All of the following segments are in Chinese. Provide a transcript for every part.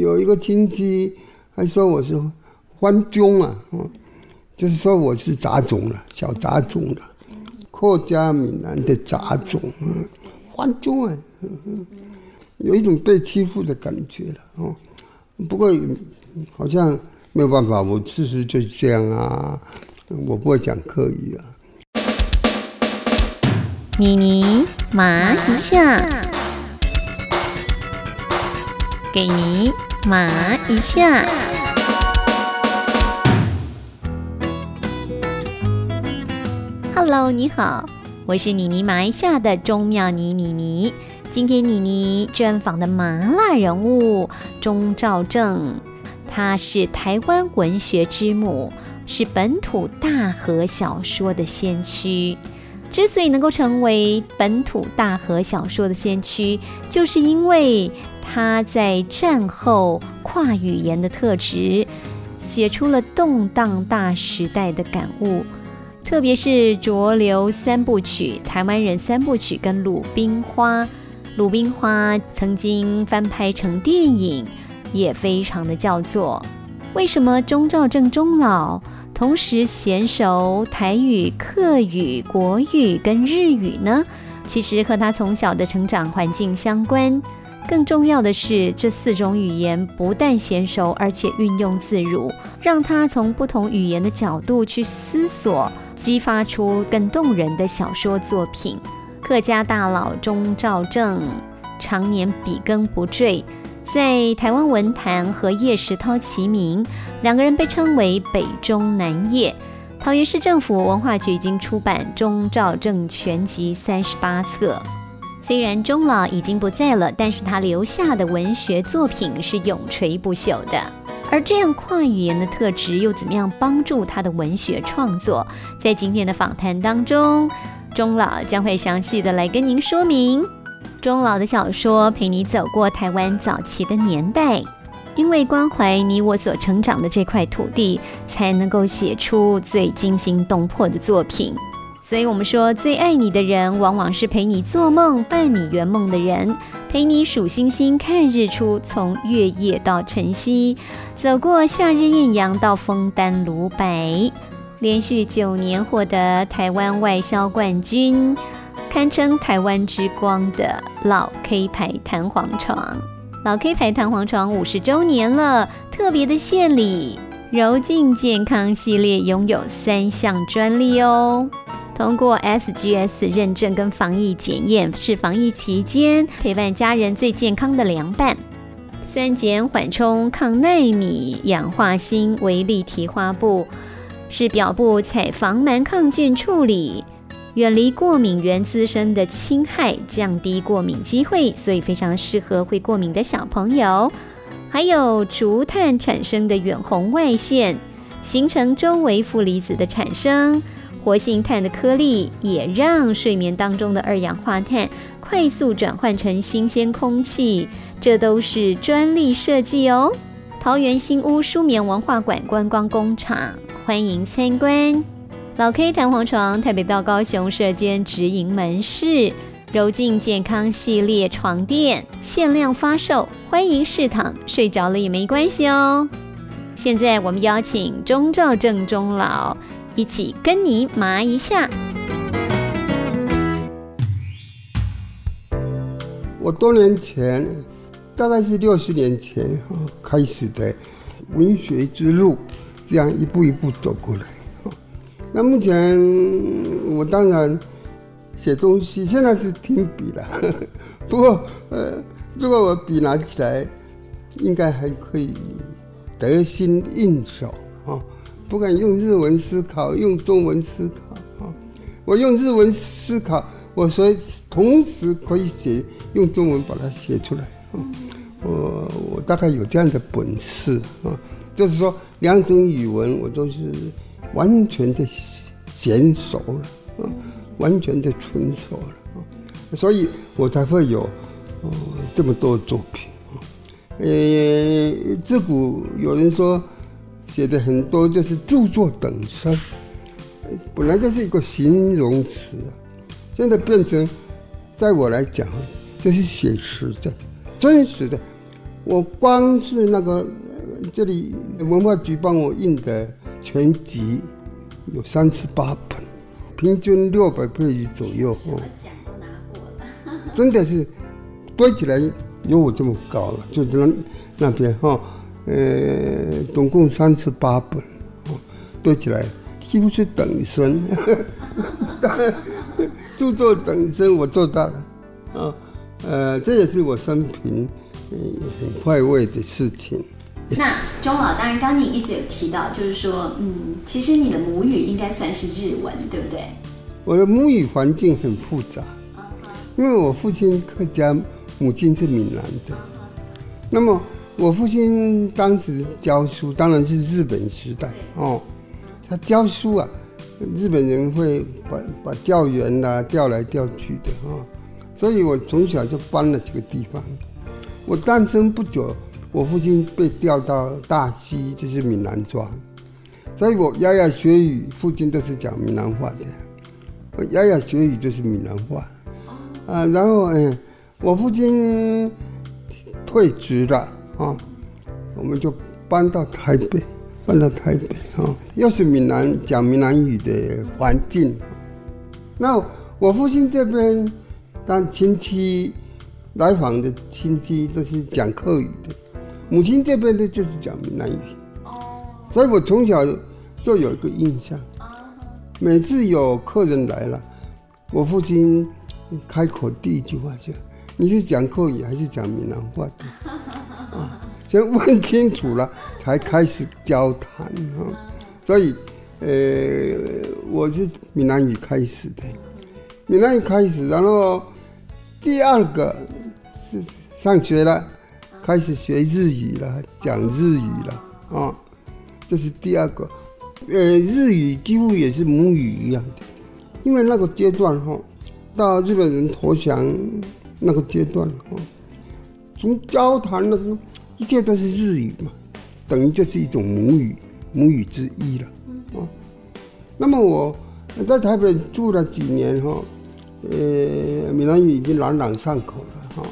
有一个亲戚还说我是番中啊，就是说我是杂种了，小杂种了，客家闽南的杂种，嗯，番中啊，有一种被欺负的感觉了，哦，不过好像没有办法，我事实就是这样啊，我不会讲客语啊。妮妮麻一下，给你麻一下。Hello，你好，我是妮妮麻一下的钟妙妮妮妮。今天妮妮专访的麻辣人物钟兆正，他是台湾文学之母，是本土大河小说的先驱。之所以能够成为本土大河小说的先驱，就是因为他在战后跨语言的特质，写出了动荡大时代的感悟。特别是浊流三部曲、台湾人三部曲跟鲁冰花，鲁冰花曾经翻拍成电影，也非常的叫座。为什么钟兆正钟老？同时娴熟台语、客语、国语跟日语呢，其实和他从小的成长环境相关。更重要的是，这四种语言不但娴熟，而且运用自如，让他从不同语言的角度去思索，激发出更动人的小说作品。客家大佬钟兆正常年笔耕不缀。在台湾文坛和叶石涛齐名，两个人被称为北中南叶。桃园市政府文化局已经出版《钟兆正全集》三十八册。虽然钟老已经不在了，但是他留下的文学作品是永垂不朽的。而这样跨语言的特质又怎么样帮助他的文学创作？在今天的访谈当中，钟老将会详细的来跟您说明。钟老的小说陪你走过台湾早期的年代，因为关怀你我所成长的这块土地，才能够写出最惊心动魄的作品。所以，我们说最爱你的人，往往是陪你做梦、伴你圆梦的人，陪你数星星、看日出，从月夜到晨曦，走过夏日艳阳到枫丹芦白，连续九年获得台湾外销冠军。堪称台湾之光的老 K 牌弹簧床，老 K 牌弹簧床五十周年了，特别的献礼，柔净健康系列拥有三项专利哦。通过 SGS 认证跟防疫检验，是防疫期间陪伴家人最健康的凉拌。酸碱缓冲、抗耐米、氧化锌为立体花布，是表布采防螨抗菌处理。远离过敏源滋生的侵害，降低过敏机会，所以非常适合会过敏的小朋友。还有竹炭产生的远红外线，形成周围负离子的产生，活性炭的颗粒也让睡眠当中的二氧化碳快速转换成新鲜空气，这都是专利设计哦。桃园新屋舒眠文化馆观光工厂，欢迎参观。老 K 弹簧床，台北到高雄设间直营门市，柔净健康系列床垫限量发售，欢迎试躺，睡着了也没关系哦。现在我们邀请钟兆正钟老一起跟你麻一下。我多年前，大概是六十年前开始的文学之路，这样一步一步走过来。那目前我当然写东西，现在是停笔了。不过，呃，如果我笔拿起来，应该还可以得心应手啊！不敢用日文思考，用中文思考啊。我用日文思考，我所以同时可以写用中文把它写出来。我我大概有这样的本事啊，就是说两种语文我都是。完全的娴熟了，啊，完全的纯熟了，啊，所以我才会有，哦，这么多作品，啊，呃，自古有人说写的很多就是著作等身，本来就是一个形容词，现在变成，在我来讲，就是写实的、真实的。我光是那个呃这里文化局帮我印的全集有三十八本，平均六百配子左右哦。奖都拿过了。真的是堆起来有我这么高了，就那那边哈、呃，总共三十八本，哦，堆起来几乎是等身，著作等身我做到了，啊，呃，这也是我生平呃很快慰的事情。那钟老，当然刚刚你一直有提到，就是说，嗯，其实你的母语应该算是日文，对不对？我的母语环境很复杂，因为我父亲客家，母亲是闽南的。那么我父亲当时教书，当然是日本时代哦，他教书啊，日本人会把把教员啦、调来调去的哦，所以我从小就搬了几个地方。我诞生不久，我父亲被调到大溪，就是闽南庄，所以我牙牙学语，父亲都是讲闽南话的。我牙牙学语就是闽南话，啊，然后嗯，我父亲退职了啊，我们就搬到台北，搬到台北啊，又是闽南讲闽南语的环境。那我父亲这边，当亲戚来访的亲戚都是讲客语的，母亲这边的就是讲闽南语，所以我从小就有一个印象。每次有客人来了，我父亲开口第一句话就：“你是讲客语还是讲闽南话的？” 啊，先问清楚了才开始交谈啊。所以，呃，我是闽南语开始的，闽南语开始，然后第二个是上学了，开始学日语了，讲日语了啊，这是第二个。呃，日语几乎也是母语一样的，因为那个阶段哈，到日本人投降那个阶段啊，从交谈的时候，一切都是日语嘛，等于就是一种母语，母语之一了啊。那么我在台北住了几年哈，呃，闽南语已经朗朗上口了哈，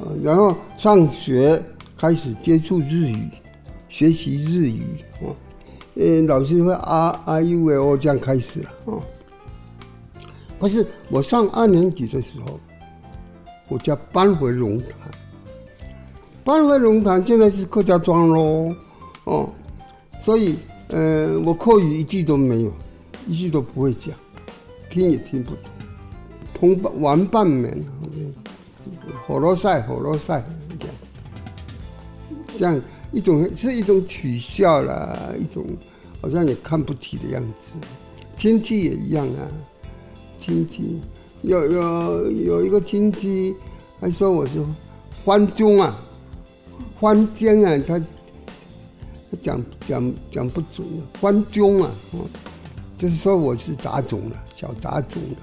呃，然后上学开始接触日语，学习日语啊。呃，老师会啊啊 u 喂哦这样开始了啊。可是我上二年级的时候，我家搬回龙潭，搬回龙潭现在是客家庄喽，哦，所以呃，我口语一句都没有，一句都不会讲，听也听不懂，同伴玩伴们，火罗赛火罗赛这样，这样。一种是一种取笑啦，一种好像也看不起的样子。亲戚也一样啊，亲戚有有有一个亲戚还说我是欢中啊，欢江啊，他他讲讲讲不准了，欢中啊，就是说我是杂种了，小杂种了，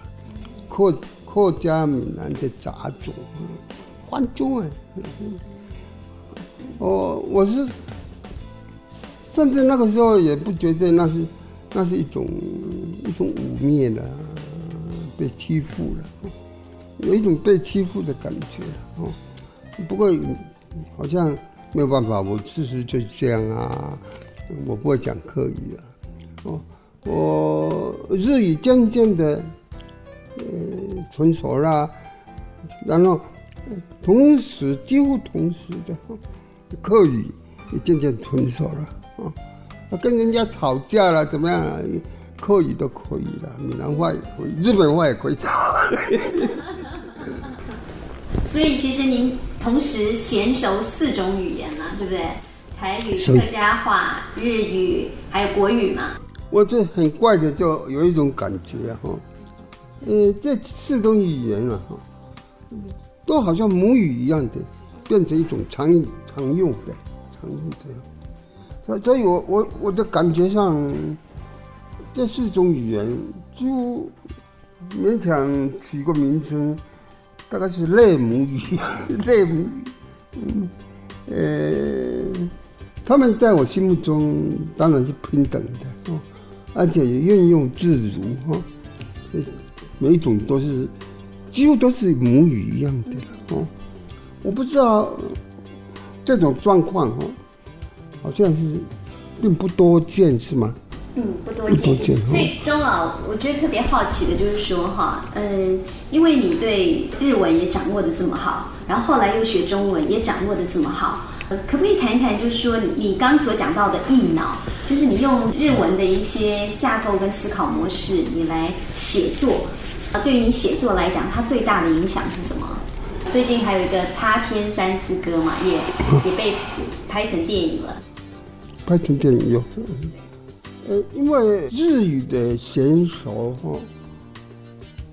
客客家闽南的杂种，欢中啊。哦，我是，甚至那个时候也不觉得那是，那是一种一种污蔑的，被欺负了，有一种被欺负的感觉哦。不过好像没有办法，我事实就这样啊，我不会讲客语啊，哦，我日语渐渐的呃成熟了，然后同时几乎同时的。客语也渐渐成熟了啊，跟人家吵架了怎么样？客语都可以了，闽南话也可以，日本话也可以唱。所以其实您同时娴熟四种语言嘛，对不对？台语、客家话、日语，还有国语嘛。我这很怪的，就有一种感觉哈，呃，这四种语言啊，哈，都好像母语一样的，变成一种常常用的，常用的，所所以，我我我的感觉上，这四种语言就勉强取个名称，大概是类母语，类母语，嗯，呃，他们在我心目中当然是平等的哦，而且也运用自如哈，每一种都是几乎都是母语一样的了哦，我不知道。这种状况哦，好像是并不多见，是吗？嗯，不多见。所以钟老，我觉得特别好奇的就是说哈，嗯，因为你对日文也掌握的这么好，然后后来又学中文也掌握的这么好，可不可以谈一谈，就是说你刚所讲到的意脑，就是你用日文的一些架构跟思考模式，你来写作啊？对于你写作来讲，它最大的影响是什么？最近还有一个《擦天山之歌》嘛，也也被拍成电影了。拍成电影有。呃，因为日语的娴熟哈，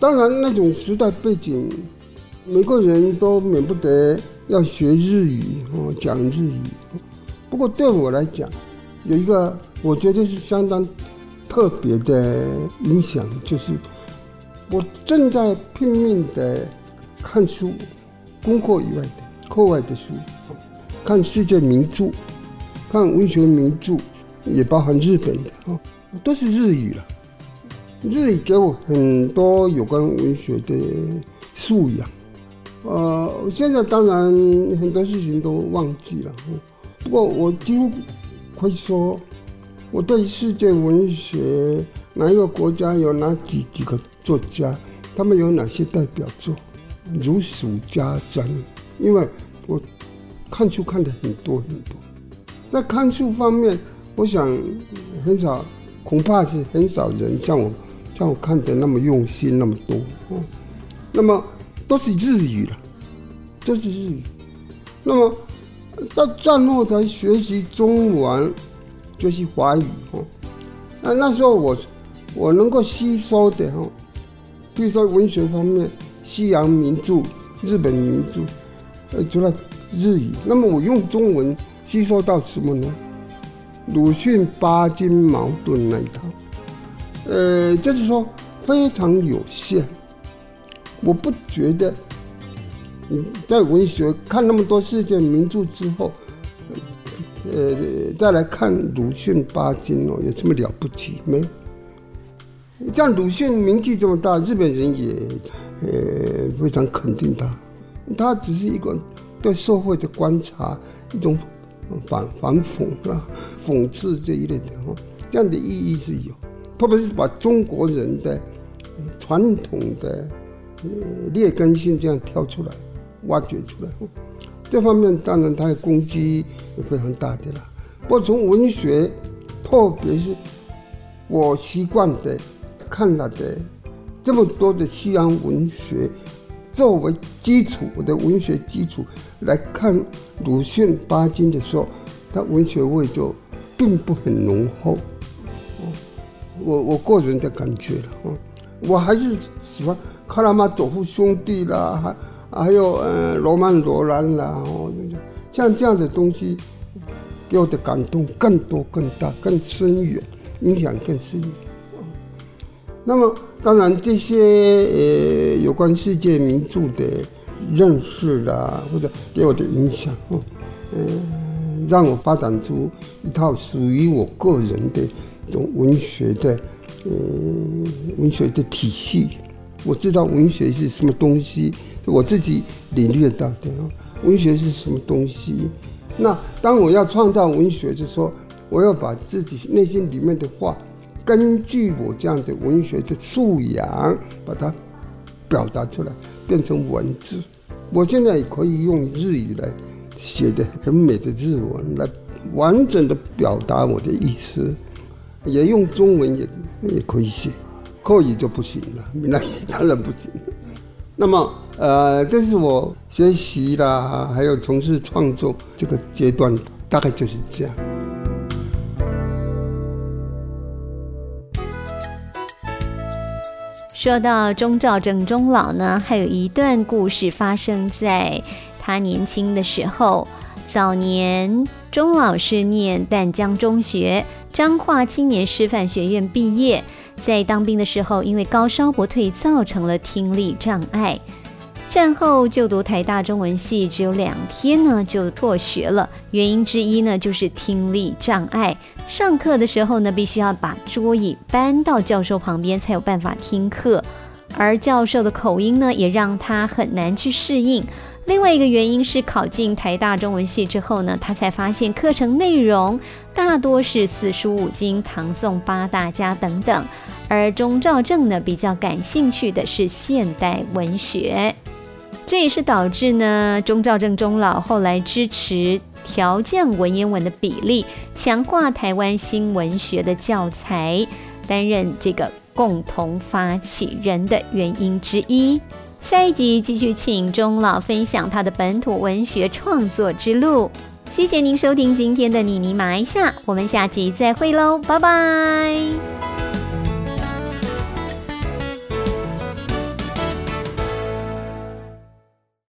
当然那种时代背景，每个人都免不得要学日语哦，讲日语。不过对我来讲，有一个我觉得是相当特别的影响，就是我正在拼命的看书，功课以外的课外的书，看世界名著，看文学名著。也包含日本的哦，都是日语了。日语给我很多有关文学的素养。呃，现在当然很多事情都忘记了，不过我几乎可以说，我对世界文学哪一个国家有哪几几个作家，他们有哪些代表作，如数家珍。因为我看书看的很多很多，在看书方面。我想，很少，恐怕是很少人像我，像我看的那么用心那么多。哦，那么都是日语了，都是日语。那么到战后才学习中文，学习华语。哦，那那时候我我能够吸收的哦，比如说文学方面，西洋名著、日本名著，呃，除了日语，那么我用中文吸收到什么呢？鲁迅八经矛盾那一套，呃，就是说非常有限。我不觉得，嗯，在文学看那么多世界名著之后，呃，再来看鲁迅八经哦，有这么了不起没？像鲁迅名气这么大，日本人也呃非常肯定他。他只是一个对社会的观察，一种。反反讽啊，讽刺这一类的哈，这样的意义是有，特别是把中国人的传统的劣根性这样挑出来、挖掘出来，这方面当然他的攻击也非常大的了。不过从文学，特别是我习惯的看了的这么多的西洋文学。作为基础的文学基础来看鲁迅八经的时候，他文学味就并不很浓厚。我我个人的感觉了，我还是喜欢卡拉马佐夫兄弟啦，还还有呃罗曼罗兰啦，哦，像这样的东西给我的感动更多、更大、更深远，影响更深远。那么，当然这些呃有关世界名著的认识啦，或者给我的影响，嗯，让我发展出一套属于我个人的一种文学的，嗯，文学的体系。我知道文学是什么东西，我自己领略到的。文学是什么东西？那当我要创造文学的时候，我要把自己内心里面的话。根据我这样的文学的素养，把它表达出来，变成文字。我现在也可以用日语来写的很美的日文，来完整的表达我的意思。也用中文也也可以写，口语就不行了，那当然不行。那么，呃，这是我学习啦，还有从事创作这个阶段，大概就是这样。说到钟兆正钟老呢，还有一段故事发生在他年轻的时候。早年钟老是念淡江中学、彰化青年师范学院毕业，在当兵的时候，因为高烧不退，造成了听力障碍。战后就读台大中文系，只有两天呢就辍学了。原因之一呢就是听力障碍，上课的时候呢必须要把桌椅搬到教授旁边才有办法听课，而教授的口音呢也让他很难去适应。另外一个原因是考进台大中文系之后呢，他才发现课程内容大多是四书五经、唐宋八大家等等，而钟兆正呢比较感兴趣的是现代文学，这也是导致呢钟兆正钟老后来支持调降文言文的比例，强化台湾新文学的教材，担任这个共同发起人的原因之一。下一集继续请钟老分享他的本土文学创作之路。谢谢您收听今天的妮妮马一下，我们下集再会喽，拜拜。